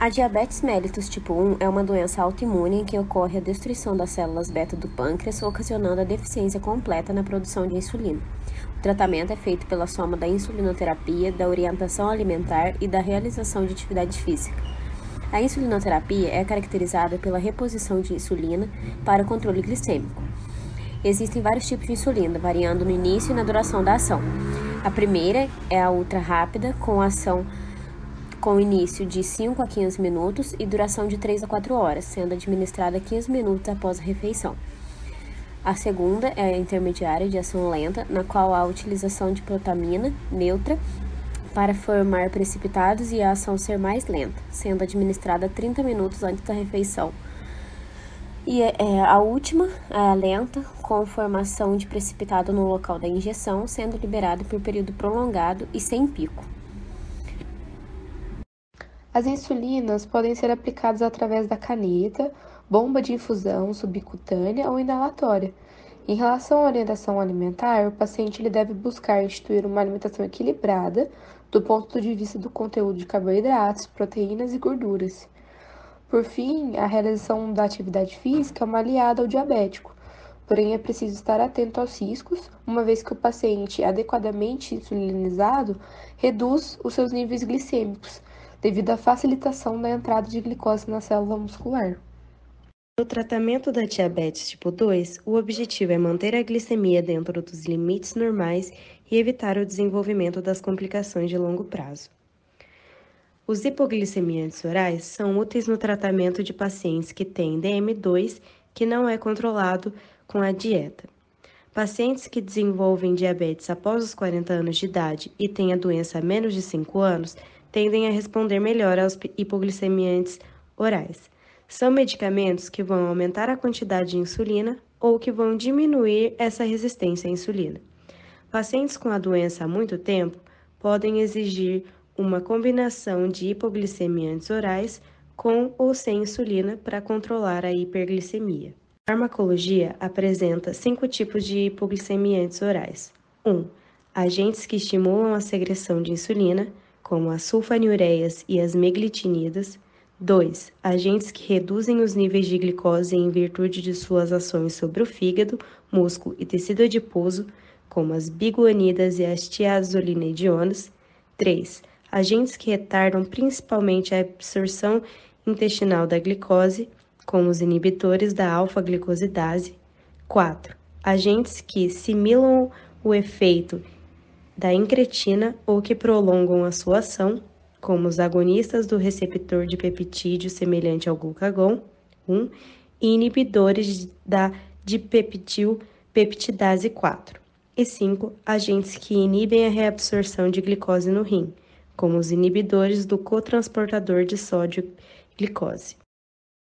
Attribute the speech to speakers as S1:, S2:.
S1: A diabetes mellitus tipo 1 é uma doença autoimune em que ocorre a destruição das células beta do pâncreas, ocasionando a deficiência completa na produção de insulina. O tratamento é feito pela soma da insulinoterapia, da orientação alimentar e da realização de atividade física. A insulinoterapia é caracterizada pela reposição de insulina para o controle glicêmico. Existem vários tipos de insulina, variando no início e na duração da ação. A primeira é a ultra rápida, com ação com início de 5 a 15 minutos e duração de 3 a 4 horas, sendo administrada 15 minutos após a refeição. A segunda é a intermediária de ação lenta, na qual há a utilização de protamina neutra para formar precipitados e a ação ser mais lenta, sendo administrada 30 minutos antes da refeição. E é, é, a última é a lenta, com formação de precipitado no local da injeção, sendo liberado por período prolongado e sem pico.
S2: As insulinas podem ser aplicadas através da caneta, bomba de infusão subcutânea ou inalatória. Em relação à orientação alimentar, o paciente ele deve buscar instituir uma alimentação equilibrada do ponto de vista do conteúdo de carboidratos, proteínas e gorduras. Por fim, a realização da atividade física é uma aliada ao diabético, porém é preciso estar atento aos riscos, uma vez que o paciente adequadamente insulinizado reduz os seus níveis glicêmicos, devido à facilitação da entrada de glicose na célula muscular.
S3: No tratamento da diabetes tipo 2, o objetivo é manter a glicemia dentro dos limites normais e evitar o desenvolvimento das complicações de longo prazo. Os hipoglicemiantes orais são úteis no tratamento de pacientes que têm DM2 que não é controlado com a dieta. Pacientes que desenvolvem diabetes após os 40 anos de idade e têm a doença há menos de 5 anos tendem a responder melhor aos hipoglicemiantes orais. São medicamentos que vão aumentar a quantidade de insulina ou que vão diminuir essa resistência à insulina. Pacientes com a doença há muito tempo podem exigir uma combinação de hipoglicemiantes orais com ou sem insulina para controlar a hiperglicemia. A farmacologia apresenta cinco tipos de hipoglicemiantes orais. 1. Um, agentes que estimulam a secreção de insulina, como as sulfanilureias e as meglitinidas. 2. Agentes que reduzem os níveis de glicose em virtude de suas ações sobre o fígado, músculo e tecido adiposo, como as biguanidas e as tiazolinedionas. 3. Agentes que retardam principalmente a absorção intestinal da glicose, como os inibidores da alfa-glicosidase. 4. Agentes que simulam o efeito da incretina ou que prolongam a sua ação, como os agonistas do receptor de peptídeo semelhante ao glucagon, 1, e inibidores da dipeptil peptidase 4. E 5, agentes que inibem a reabsorção de glicose no rim, como os inibidores do cotransportador de sódio glicose.